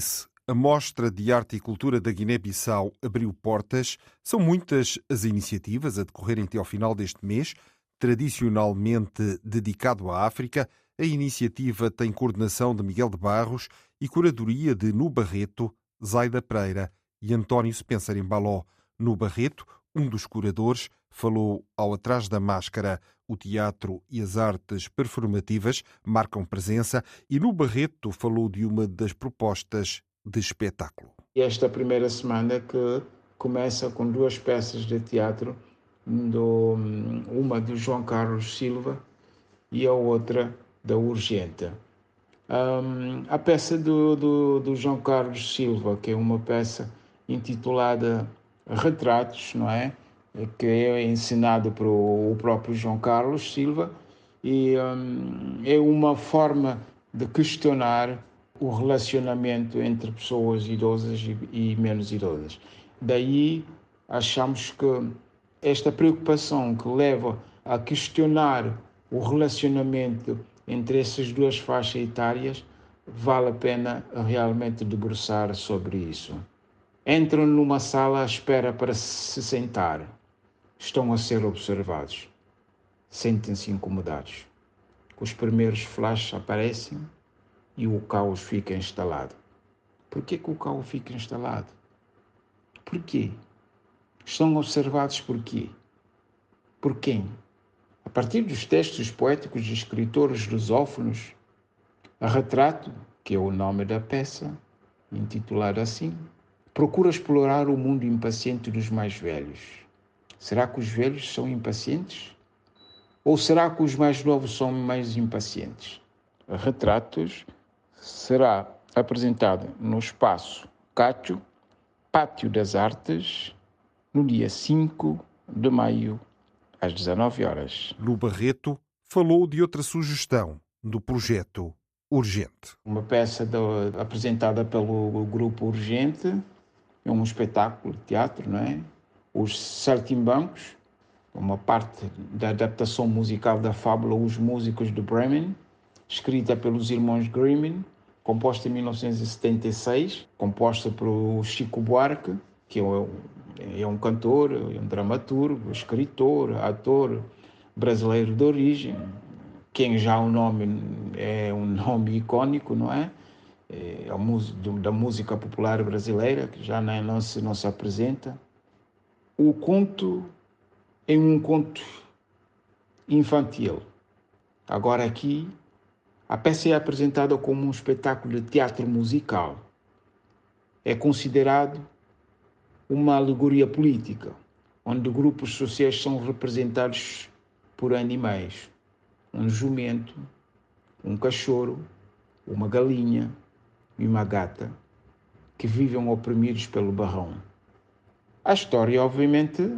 Moacbis, a Mostra de Arte e Cultura da Guiné-Bissau, abriu portas. São muitas as iniciativas a decorrerem até ao final deste mês, tradicionalmente dedicado à África. A iniciativa tem coordenação de Miguel de Barros e curadoria de Nu Barreto, Zaida Pereira e António Spencer Embaló. No Barreto, um dos curadores, falou ao Atrás da Máscara. O teatro e as artes performativas marcam presença e no Barreto falou de uma das propostas de espetáculo. Esta primeira semana que começa com duas peças de teatro, do, uma do João Carlos Silva e a outra da Urgente. Um, a peça do, do, do João Carlos Silva, que é uma peça intitulada Retratos, não é? Que é ensinado pelo próprio João Carlos Silva e um, é uma forma de questionar o relacionamento entre pessoas idosas e, e menos idosas. Daí achamos que esta preocupação que leva a questionar o relacionamento entre essas duas faixas etárias vale a pena realmente debruçar sobre isso. Entram numa sala à espera para se sentar estão a ser observados. Sentem-se incomodados. Os primeiros flashes aparecem e o caos fica instalado. Por que, que o caos fica instalado? Por quê? Estão observados por quê? Por quem? A partir dos textos poéticos de escritores lusófonos, a Retrato, que é o nome da peça, intitulada assim, procura explorar o mundo impaciente dos mais velhos Será que os velhos são impacientes? Ou será que os mais novos são mais impacientes? Retratos será apresentado no espaço Cátio, Pátio das Artes, no dia 5 de maio, às 19 horas. No Barreto, falou de outra sugestão do projeto Urgente. Uma peça do, apresentada pelo grupo Urgente, é um espetáculo de teatro, não é? Os Saltimbancos, uma parte da adaptação musical da fábula Os Músicos de Bremen, escrita pelos irmãos Grimm, composta em 1976, composta por Chico Buarque, que é um, é um cantor, é um dramaturgo, escritor, ator brasileiro de origem, quem já o nome é um nome icônico, não é? É da música popular brasileira, que já não se, não se apresenta o conto é um conto infantil. Agora aqui, a peça é apresentada como um espetáculo de teatro musical. É considerado uma alegoria política, onde grupos sociais são representados por animais. Um jumento, um cachorro, uma galinha e uma gata que vivem oprimidos pelo barrão. A história, obviamente,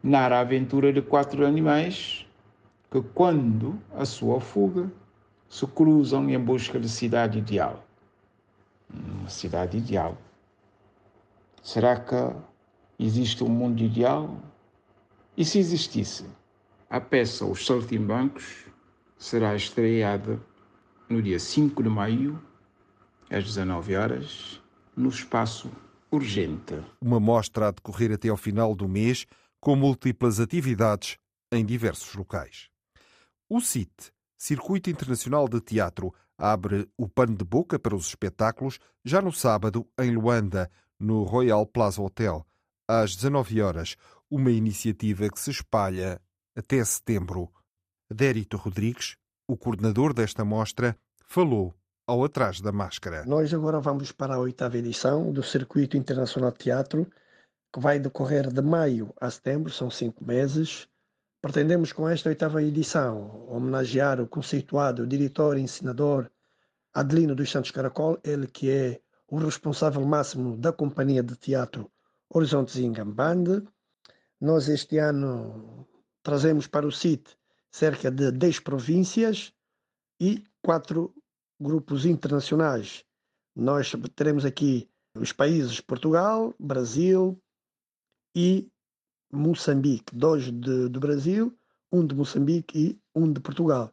narra a aventura de quatro animais que, quando a sua fuga, se cruzam em busca de cidade ideal. Uma cidade ideal. Será que existe um mundo ideal? E se existisse? A peça Os Saltimbancos será estreada no dia 5 de maio, às 19 horas, no espaço urgente. Uma mostra a decorrer até ao final do mês, com múltiplas atividades em diversos locais. O CIT, Circuito Internacional de Teatro, abre o pano de boca para os espetáculos já no sábado em Luanda, no Royal Plaza Hotel, às 19 horas, uma iniciativa que se espalha até setembro. Dérito Rodrigues, o coordenador desta mostra, falou ao Atrás da Máscara. Nós agora vamos para a oitava edição do Circuito Internacional de Teatro, que vai decorrer de maio a setembro, são cinco meses, Pretendemos com esta oitava edição homenagear o conceituado diretor e ensinador Adelino dos Santos Caracol, ele que é o responsável máximo da companhia de teatro Horizontes Ingambande. Nós este ano trazemos para o CIT cerca de 10 províncias e quatro grupos internacionais. Nós teremos aqui os países Portugal, Brasil e Moçambique, dois de, do Brasil, um de Moçambique e um de Portugal.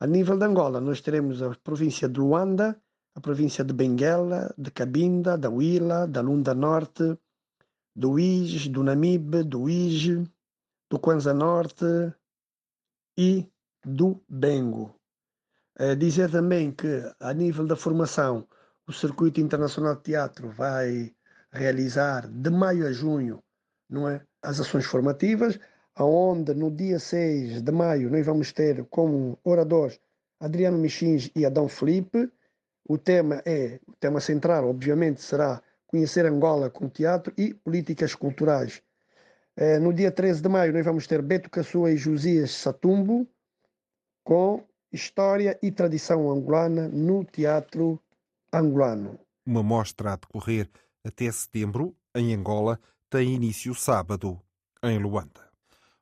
A nível de Angola, nós teremos a província de Luanda, a província de Benguela, de Cabinda, da Huila, da Lunda Norte, do Ige, do Namibe, do Ige, do Kwanza Norte e do Bengo. É dizer também que, a nível da formação, o Circuito Internacional de Teatro vai realizar de maio a junho não é, as ações formativas, aonde no dia 6 de maio nós vamos ter como oradores Adriano Michins e Adão Felipe. O tema é, o tema central, obviamente, será conhecer Angola com teatro e políticas culturais. É, no dia 13 de maio nós vamos ter Beto Caçua e Josias Satumbo com História e Tradição Angolana no Teatro Angolano. Uma mostra a decorrer até setembro, em Angola, tem início sábado, em Luanda.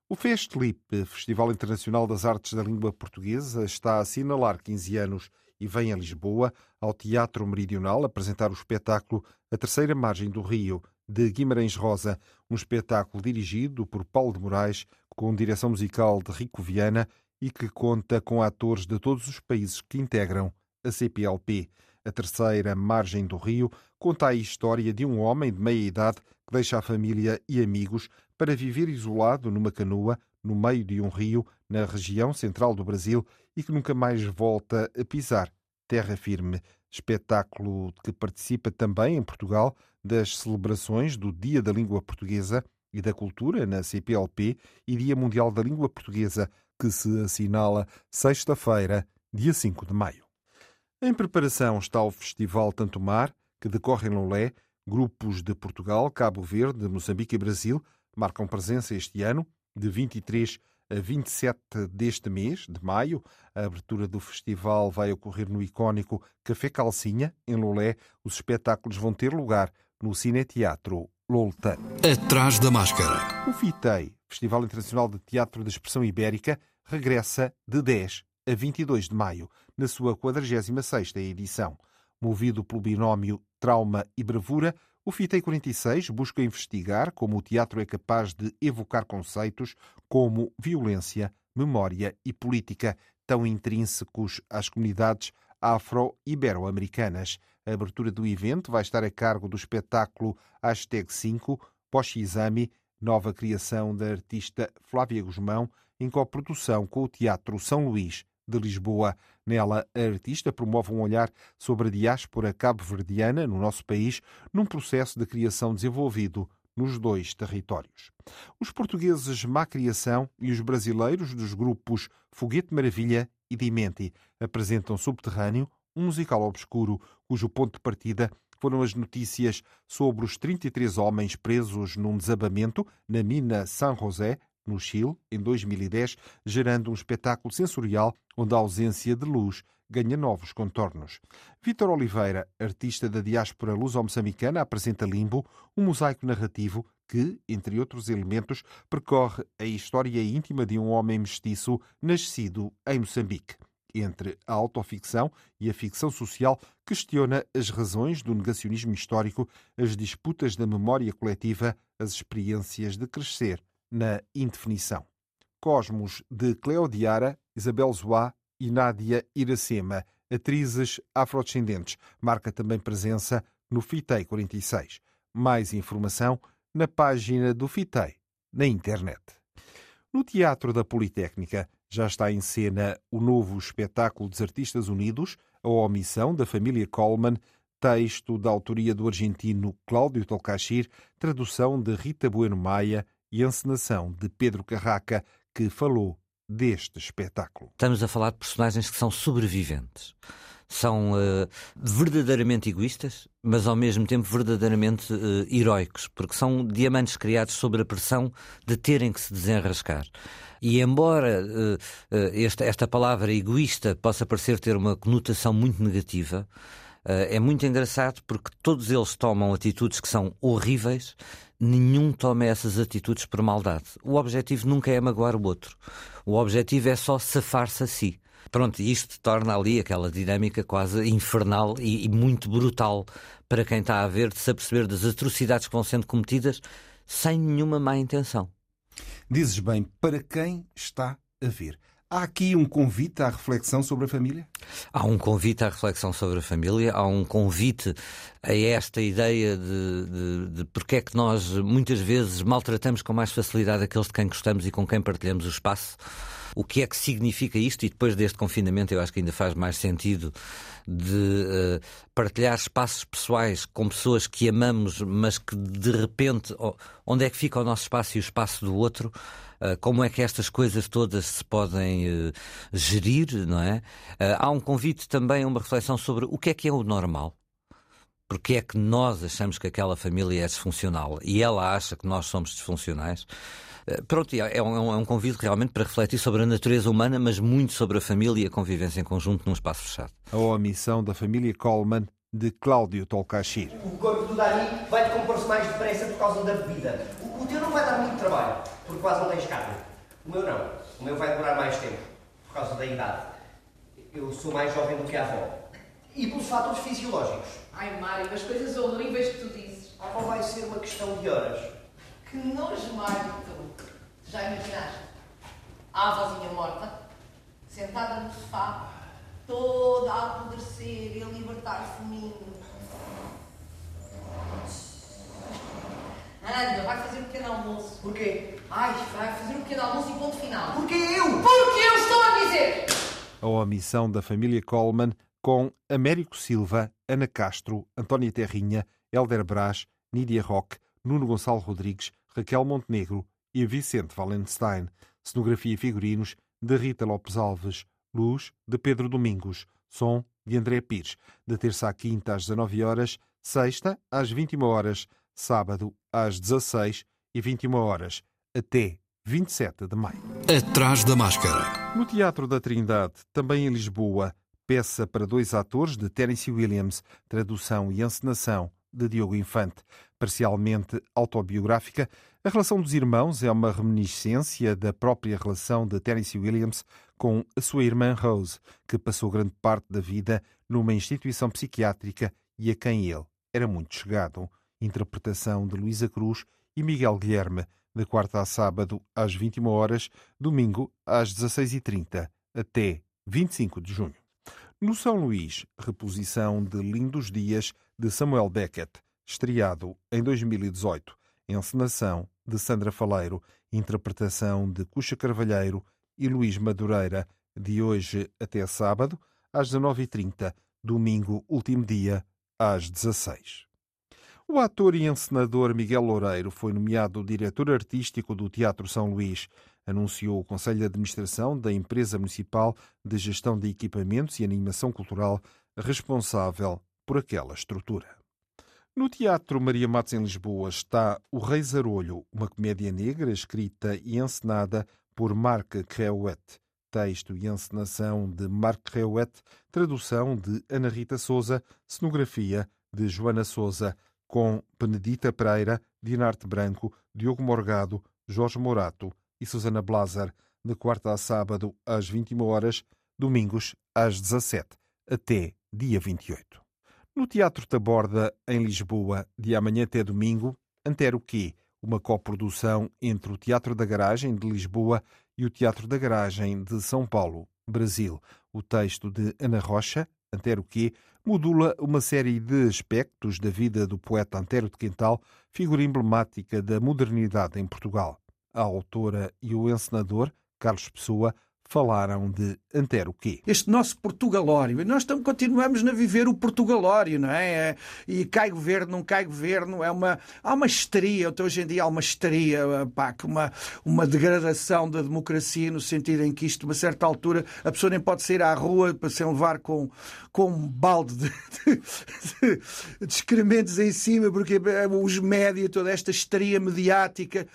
O Festlip, Festival Internacional das Artes da Língua Portuguesa, está a assinalar 15 anos e vem a Lisboa, ao Teatro Meridional, apresentar o espetáculo A Terceira Margem do Rio, de Guimarães Rosa, um espetáculo dirigido por Paulo de Moraes, com direção musical de Rico Viana e que conta com atores de todos os países que integram a CPLP. A terceira margem do rio conta a história de um homem de meia idade que deixa a família e amigos para viver isolado numa canoa no meio de um rio na região central do Brasil e que nunca mais volta a pisar terra firme. Espetáculo que participa também em Portugal das celebrações do Dia da Língua Portuguesa e da Cultura na CPLP e Dia Mundial da Língua Portuguesa, que se assinala sexta-feira, dia 5 de maio. Em preparação está o Festival Tanto Mar, que decorre em Lolé. Grupos de Portugal, Cabo Verde, Moçambique e Brasil marcam presença este ano, de 23 a 27 deste mês, de maio. A abertura do festival vai ocorrer no icónico Café Calcinha, em Lolé. Os espetáculos vão ter lugar no Cineteatro Loltano. Atrás da máscara. O FITEI, Festival Internacional de Teatro de Expressão Ibérica, regressa de 10 a 22 de maio, na sua 46ª edição. Movido pelo binómio trauma e bravura, o FITEI 46 busca investigar como o teatro é capaz de evocar conceitos como violência, memória e política, tão intrínsecos às comunidades afro-ibero-americanas. A abertura do evento vai estar a cargo do espetáculo Hashtag 5, Poshizami, nova criação da artista Flávia Guzmão, em coprodução com o Teatro São Luís de Lisboa. Nela, a artista promove um olhar sobre a diáspora cabo-verdiana no nosso país, num processo de criação desenvolvido nos dois territórios. Os portugueses Má Criação e os brasileiros dos grupos Foguete Maravilha e Dimenti apresentam Subterrâneo, um musical obscuro cujo ponto de partida foram as notícias sobre os 33 homens presos num desabamento na mina San José, no Chile, em 2010, gerando um espetáculo sensorial onde a ausência de luz ganha novos contornos. Vítor Oliveira, artista da diáspora luso-moçambicana, apresenta Limbo, um mosaico narrativo que, entre outros elementos, percorre a história íntima de um homem mestiço nascido em Moçambique. Entre a autoficção e a ficção social, questiona as razões do negacionismo histórico, as disputas da memória coletiva, as experiências de crescer na indefinição. Cosmos de Cleodiara, Isabel Zoá e Nádia Iracema, atrizes afrodescendentes, marca também presença no FITEI 46. Mais informação na página do FITEI, na internet. No Teatro da Politécnica já está em cena o novo espetáculo dos Artistas Unidos, A Omissão da Família Coleman, texto da autoria do argentino Cláudio Tolcachir, tradução de Rita Bueno Maia e encenação de Pedro Carraca, que falou deste espetáculo. Estamos a falar de personagens que são sobreviventes. são uh, verdadeiramente egoístas, mas ao mesmo tempo verdadeiramente uh, heroicos, porque são diamantes criados sob a pressão de terem que se desenrascar. E embora uh, esta, esta palavra egoísta possa parecer ter uma conotação muito negativa, é muito engraçado porque todos eles tomam atitudes que são horríveis, nenhum toma essas atitudes por maldade. O objetivo nunca é magoar o outro. O objetivo é só safar-se a si. Pronto, isto torna ali aquela dinâmica quase infernal e, e muito brutal para quem está a ver de se aperceber das atrocidades que vão sendo cometidas sem nenhuma má intenção. Dizes bem, para quem está a ver? Há aqui um convite à reflexão sobre a família? Há um convite à reflexão sobre a família, há um convite a esta ideia de, de, de porque é que nós muitas vezes maltratamos com mais facilidade aqueles de quem gostamos e com quem partilhamos o espaço o que é que significa isto e depois deste confinamento eu acho que ainda faz mais sentido de uh, partilhar espaços pessoais com pessoas que amamos, mas que de repente oh, onde é que fica o nosso espaço e o espaço do outro? Uh, como é que estas coisas todas se podem uh, gerir, não é? há um convite também a uma reflexão sobre o que é que é o normal. Porque é que nós achamos que aquela família é disfuncional e ela acha que nós somos disfuncionais? Eh, pronto, é, é um, é um convite realmente para refletir sobre a natureza humana, mas muito sobre a família e a convivência em conjunto num espaço fechado. A omissão da família Coleman de Cláudio Tolcachir. O corpo do Dani vai decompor-se mais depressa por causa da bebida. O, o teu não vai dar muito trabalho, porque quase não tens carne. O meu não. O meu vai demorar mais tempo, por causa da idade. Eu sou mais jovem do que a avó. E pelos fatores fisiológicos. Ai, Mário, as coisas horríveis que tu dizes. A avó vai ser uma questão de horas. Que nojo, Mário. Já imaginaste? A avózinha morta, sentada no sofá, toda a apodrecer e a libertar-se de mim. Anda, vai fazer um pequeno almoço. Porquê? Ai, vai fazer um pequeno almoço e ponto final. Porquê eu? Porque eu estou a dizer! A omissão da família Coleman com Américo Silva, Ana Castro, Antónia Terrinha, Helder Brás, Nídia Roque, Nuno Gonçalo Rodrigues, Raquel Montenegro e Vicente Valenstein. Cenografia e figurinos de Rita Lopes Alves. Luz de Pedro Domingos. Som de André Pires. De terça à quinta às 19 horas, sexta às 21 horas, sábado às 16 e 21 horas, até 27 de maio. Atrás da máscara. No Teatro da Trindade, também em Lisboa, peça para dois atores de Tennessee Williams, tradução e encenação de Diogo Infante. Parcialmente autobiográfica, a relação dos irmãos é uma reminiscência da própria relação de Tennessee Williams com a sua irmã Rose, que passou grande parte da vida numa instituição psiquiátrica e a quem ele era muito chegado. Interpretação de Luísa Cruz e Miguel Guilherme, de quarta a sábado às 21 horas, domingo às 16h30, até 25 de junho. No São Luís, reposição de Lindos Dias de Samuel Beckett, estreado em 2018. Encenação de Sandra Faleiro, interpretação de Cuxa Carvalheiro e Luís Madureira, de hoje até sábado, às 19h30, domingo, último dia, às 16 O ator e encenador Miguel Loureiro foi nomeado diretor artístico do Teatro São Luís anunciou o Conselho de Administração da Empresa Municipal de Gestão de Equipamentos e Animação Cultural responsável por aquela estrutura. No Teatro Maria Matos em Lisboa está O Rei Zarolho, uma comédia negra escrita e encenada por Marc Creuet. Texto e encenação de Marc Creuet, tradução de Ana Rita Souza, cenografia de Joana Souza, com Benedita Pereira, Dinarte Branco, Diogo Morgado, Jorge Morato, e Susana Blaser, de quarta a sábado às 21 horas, domingos às 17 até dia 28. No Teatro Taborda, em Lisboa, de amanhã até domingo, Antero Quê, uma coprodução entre o Teatro da Garagem de Lisboa e o Teatro da Garagem de São Paulo, Brasil. O texto de Ana Rocha, Antero Quê, modula uma série de aspectos da vida do poeta Antero de Quental, figura emblemática da modernidade em Portugal. A autora e o encenador, Carlos Pessoa, falaram de Antero quê? Este nosso Portugalório. E nós estamos, continuamos a viver o Portugalório, não é? é? E cai governo, não cai governo. É uma, há uma histeria. Hoje em dia há uma histeria, pá, uma, uma degradação da democracia no sentido em que isto, a uma certa altura, a pessoa nem pode sair à rua para se levar com, com um balde de, de, de excrementos em cima, porque os média, toda esta histeria mediática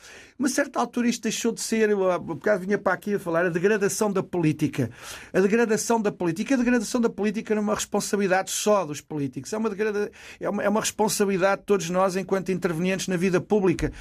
uma certa altura isto deixou de ser, um bocado vinha para aqui a falar, a degradação da política. A degradação da política. A degradação da política não é uma responsabilidade só dos políticos, é uma, degrada... é uma, é uma responsabilidade de todos nós enquanto intervenientes na vida pública.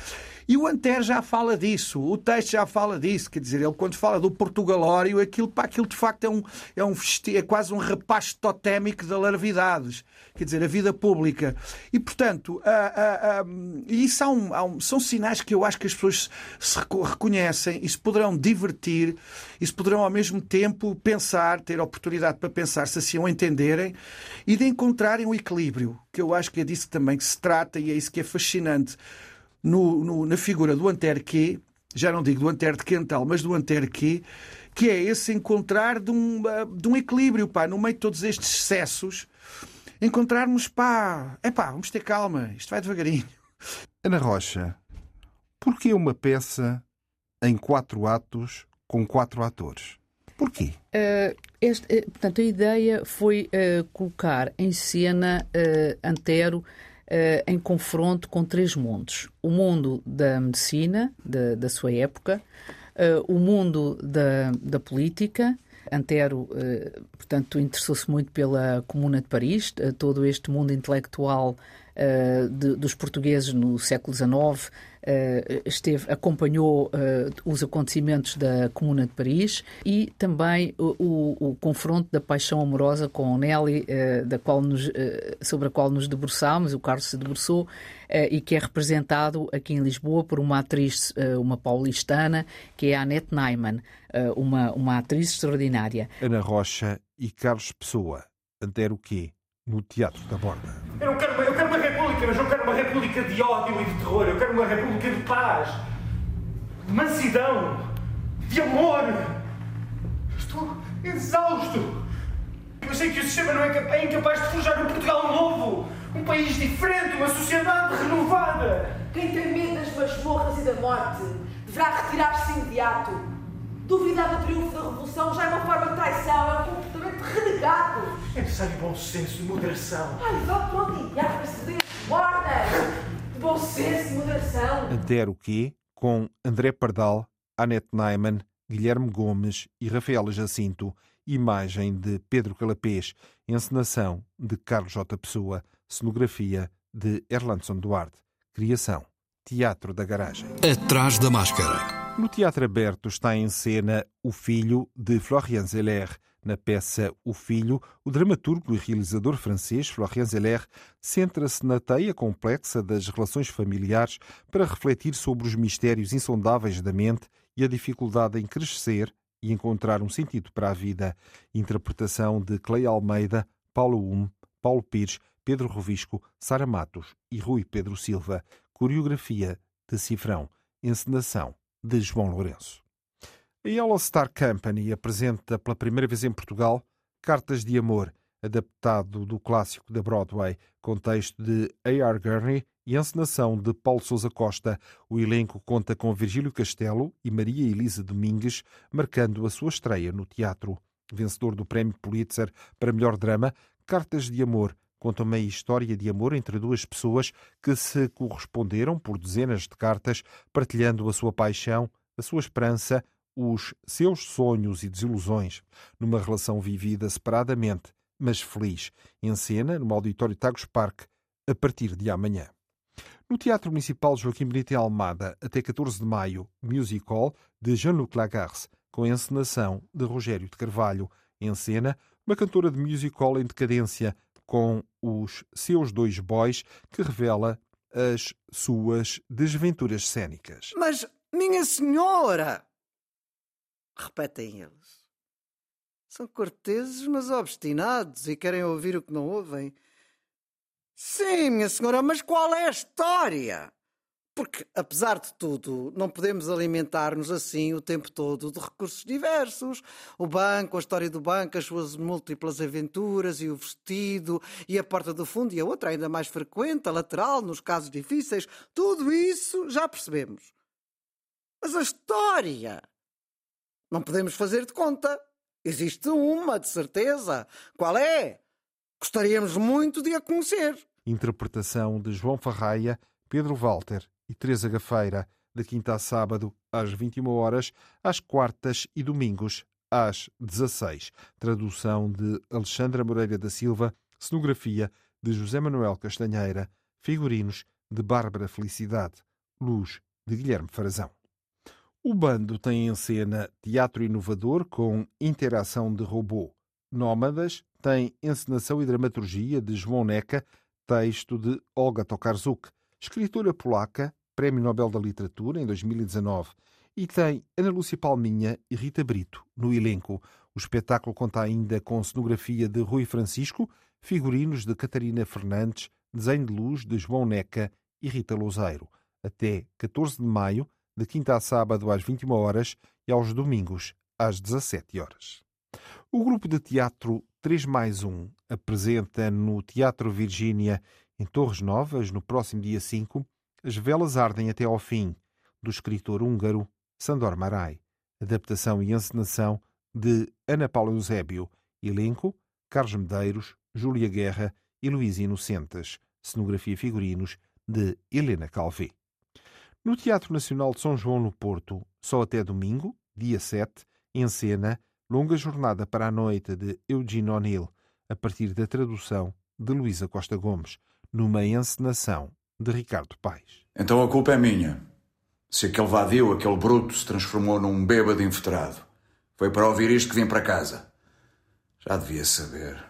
E o Anter já fala disso, o texto já fala disso, quer dizer, ele quando fala do Portugalório, aquilo, pá, aquilo de facto é, um, é, um, é quase um repasto totémico de larvidades, quer dizer, a vida pública. E, portanto, a, a, a, isso há um, há um, são sinais que eu acho que as pessoas se reconhecem e se poderão divertir e se poderão ao mesmo tempo pensar, ter oportunidade para pensar se assim o entenderem e de encontrarem um equilíbrio, que eu acho que é disso também que se trata e é isso que é fascinante no, no, na figura do Anterque, já não digo do Anter de Quental, mas do Anterque, que é esse encontrar de um, de um equilíbrio, pá, no meio de todos estes excessos, encontrarmos, pá, é pá, vamos ter calma, isto vai devagarinho. Ana Rocha, porquê uma peça em quatro atos com quatro atores? Porquê? Uh, este, uh, portanto, a ideia foi uh, colocar em cena Antero em confronto com três mundos: o mundo da medicina, da, da sua época, o mundo da, da política. Antero, portanto, interessou-se muito pela Comuna de Paris, todo este mundo intelectual de, dos portugueses no século XIX, uh, esteve, acompanhou uh, os acontecimentos da Comuna de Paris e também o, o, o confronto da paixão amorosa com Nelly, uh, da qual nos, sobre a qual nos debruçámos, o Carlos se debruçou, e que é representado aqui em Lisboa por uma atriz, uma paulistana, que é a Annette Neyman, uma, uma atriz extraordinária. Ana Rocha e Carlos Pessoa. Antero o quê? no Teatro da Borda. Eu não quero uma, eu quero uma república, mas não quero uma república de ódio e de terror. Eu quero uma república de paz, de mansidão, de amor. Estou exausto. Eu sei que o sistema não é, é incapaz de forjar um Portugal novo, um país diferente, uma sociedade renovada. Quem tem medo das masmorras e da morte deverá retirar-se imediato Duvidar do triunfo da revolução já é uma forma de traição, é um comportamento renegado. Necessário bom senso e moderação. Ai, vá para ceder mornas! De bom senso e moderação. Até o quê? Com André Pardal, Annette Neyman, Guilherme Gomes e Rafaela Jacinto, imagem de Pedro Calapés, encenação de Carlos J. Pessoa, cenografia de Erlandson Duarte, criação Teatro da Garagem. Atrás da máscara. No Teatro Aberto está em cena O Filho, de Florian Zeller. Na peça O Filho, o dramaturgo e realizador francês Florian Zeller centra-se na teia complexa das relações familiares para refletir sobre os mistérios insondáveis da mente e a dificuldade em crescer e encontrar um sentido para a vida. Interpretação de Clay Almeida, Paulo Um, Paulo Pires, Pedro Rovisco, Sara Matos e Rui Pedro Silva. Coreografia de Cifrão. Encenação de João Lourenço. A Yellow Star Company apresenta pela primeira vez em Portugal Cartas de Amor, adaptado do clássico da Broadway, com texto de A.R. Gurney e encenação de Paulo Sousa Costa. O elenco conta com Virgílio Castelo e Maria Elisa Domingues, marcando a sua estreia no teatro. Vencedor do Prémio Pulitzer para melhor drama, Cartas de Amor conta uma história de amor entre duas pessoas que se corresponderam por dezenas de cartas, partilhando a sua paixão, a sua esperança, os seus sonhos e desilusões, numa relação vivida separadamente, mas feliz, em cena no Auditório Tagus Park, a partir de amanhã. No Teatro Municipal Joaquim Benito Almada, até 14 de maio, Music Hall, de Jean-Luc Lagarce, com encenação de Rogério de Carvalho. Em cena, uma cantora de music hall em decadência, com os seus dois boys, que revela as suas desventuras cênicas. Mas, minha senhora! Repetem eles. São corteses, mas obstinados e querem ouvir o que não ouvem. Sim, minha senhora, mas qual é a história? Porque, apesar de tudo, não podemos alimentar-nos assim o tempo todo de recursos diversos. O banco, a história do banco, as suas múltiplas aventuras e o vestido e a porta do fundo e a outra ainda mais frequente, a lateral, nos casos difíceis. Tudo isso já percebemos. Mas a história não podemos fazer de conta. Existe uma, de certeza. Qual é? Gostaríamos muito de a conhecer. Interpretação de João Farraia, Pedro Walter e Teresa Gafeira, de quinta a sábado, às 21 horas, às quartas e domingos, às 16. Tradução de Alexandra Moreira da Silva, cenografia de José Manuel Castanheira, figurinos de Bárbara Felicidade, luz de Guilherme Farazão. O bando tem em cena teatro inovador com interação de robô. Nómadas tem encenação e dramaturgia de João Neca, texto de Olga Tokarzuk, escritora polaca, Prémio Nobel da Literatura em 2019. E tem Ana Lúcia Palminha e Rita Brito no elenco. O espetáculo conta ainda com cenografia de Rui Francisco, figurinos de Catarina Fernandes, desenho de luz de João Neca e Rita Louzeiro. Até 14 de maio, de quinta a sábado às 21 horas e aos domingos às 17 horas. O grupo de teatro 3 mais 1 apresenta no Teatro Virgínia, em Torres Novas, no próximo dia 5, As Velas Ardem até ao Fim, do escritor húngaro Sandor Marai. Adaptação e encenação de Ana Paula Eusébio. Elenco: Carlos Medeiros, Júlia Guerra e Luís Inocentes. Cenografia e figurinos de Helena Calvé. No Teatro Nacional de São João, no Porto, só até domingo, dia 7, em cena Longa Jornada para a Noite de Eugene O'Neill, a partir da tradução de Luísa Costa Gomes, numa encenação de Ricardo Paes. Então a culpa é minha. Se aquele vadio, aquele bruto, se transformou num bêbado infiltrado. Foi para ouvir isto que vim para casa. Já devia saber.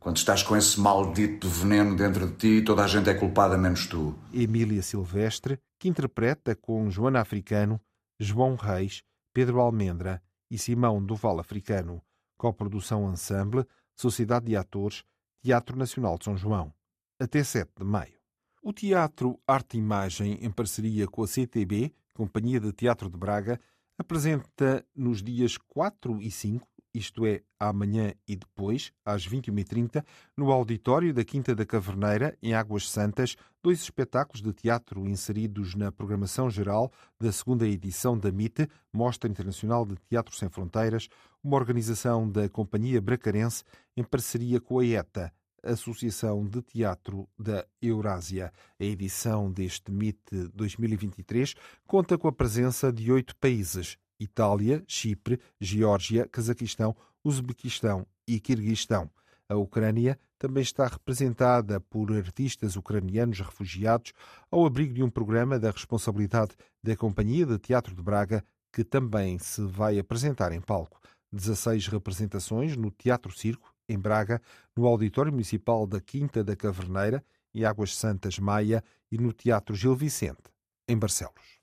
Quando estás com esse maldito veneno dentro de ti, toda a gente é culpada menos tu. Emília Silvestre, que interpreta com Joana Africano, João Reis, Pedro Almendra e Simão do Val Africano. Coprodução Ensemble, Sociedade de Atores, Teatro Nacional de São João. Até 7 de maio. O Teatro Arte e Imagem, em parceria com a CTB, Companhia de Teatro de Braga, apresenta nos dias 4 e 5 isto é, amanhã e depois, às 21h30, no auditório da Quinta da Caverneira, em Águas Santas, dois espetáculos de teatro inseridos na programação geral da segunda edição da MIT, Mostra Internacional de Teatro Sem Fronteiras, uma organização da Companhia Bracarense em parceria com a ETA, Associação de Teatro da Eurásia. A edição deste MIT 2023 conta com a presença de oito países, Itália, Chipre, Geórgia, Cazaquistão, Uzbequistão e Quirguistão. A Ucrânia também está representada por artistas ucranianos refugiados ao abrigo de um programa da responsabilidade da Companhia de Teatro de Braga, que também se vai apresentar em palco. 16 representações no Teatro Circo, em Braga, no Auditório Municipal da Quinta da Caverneira, em Águas Santas Maia e no Teatro Gil Vicente, em Barcelos.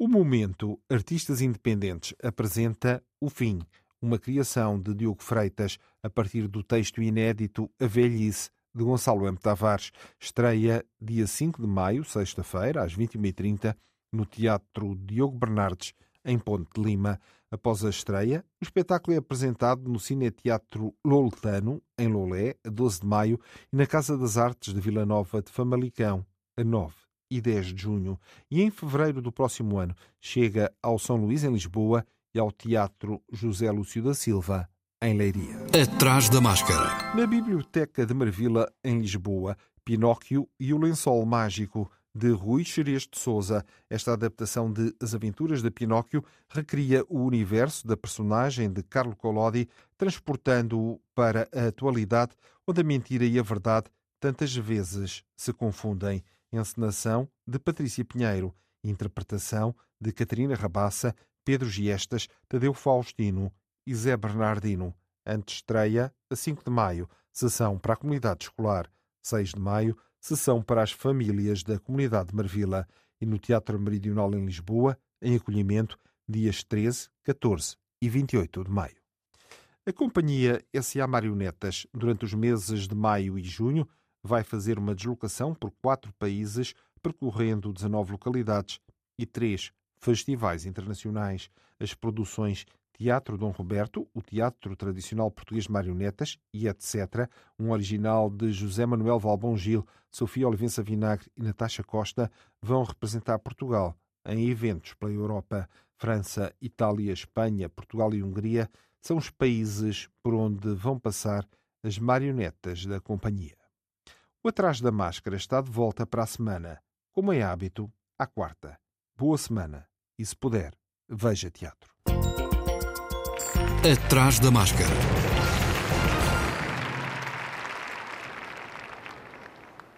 O Momento Artistas Independentes apresenta O Fim, uma criação de Diogo Freitas a partir do texto inédito A Velhice, de Gonçalo M. Tavares. Estreia dia 5 de maio, sexta-feira, às 21h30, no Teatro Diogo Bernardes, em Ponte de Lima. Após a estreia, o espetáculo é apresentado no Cineteatro Loletano, em Lolé, a 12 de maio, e na Casa das Artes de Vila Nova de Famalicão, a 9 e 10 de junho, e em fevereiro do próximo ano chega ao São Luís, em Lisboa, e ao Teatro José Lúcio da Silva, em Leiria. Atrás da máscara. Na Biblioteca de Marvila, em Lisboa, Pinóquio e o Lençol Mágico, de Rui Xerez de Souza. Esta adaptação de As Aventuras de Pinóquio recria o universo da personagem de Carlo Collodi, transportando-o para a atualidade, onde a mentira e a verdade tantas vezes se confundem. Encenação de Patrícia Pinheiro. Interpretação de Catarina Rabassa, Pedro Giestas, Tadeu Faustino e Zé Bernardino. Antestreia a 5 de maio. Sessão para a comunidade escolar. 6 de maio. Sessão para as famílias da comunidade de Marvila. E no Teatro Meridional em Lisboa, em acolhimento, dias 13, 14 e 28 de maio. A companhia S.A. Marionetas, durante os meses de maio e junho, vai fazer uma deslocação por quatro países percorrendo 19 localidades e três festivais internacionais. As produções Teatro Dom Roberto, o Teatro Tradicional Português Marionetas e etc., um original de José Manuel Valbon Gil, Sofia Olivença Vinagre e Natasha Costa, vão representar Portugal em eventos pela Europa. França, Itália, Espanha, Portugal e Hungria são os países por onde vão passar as marionetas da companhia. Atrás da Máscara está de volta para a semana, como é hábito, à quarta. Boa semana e, se puder, veja teatro. Atrás da Máscara.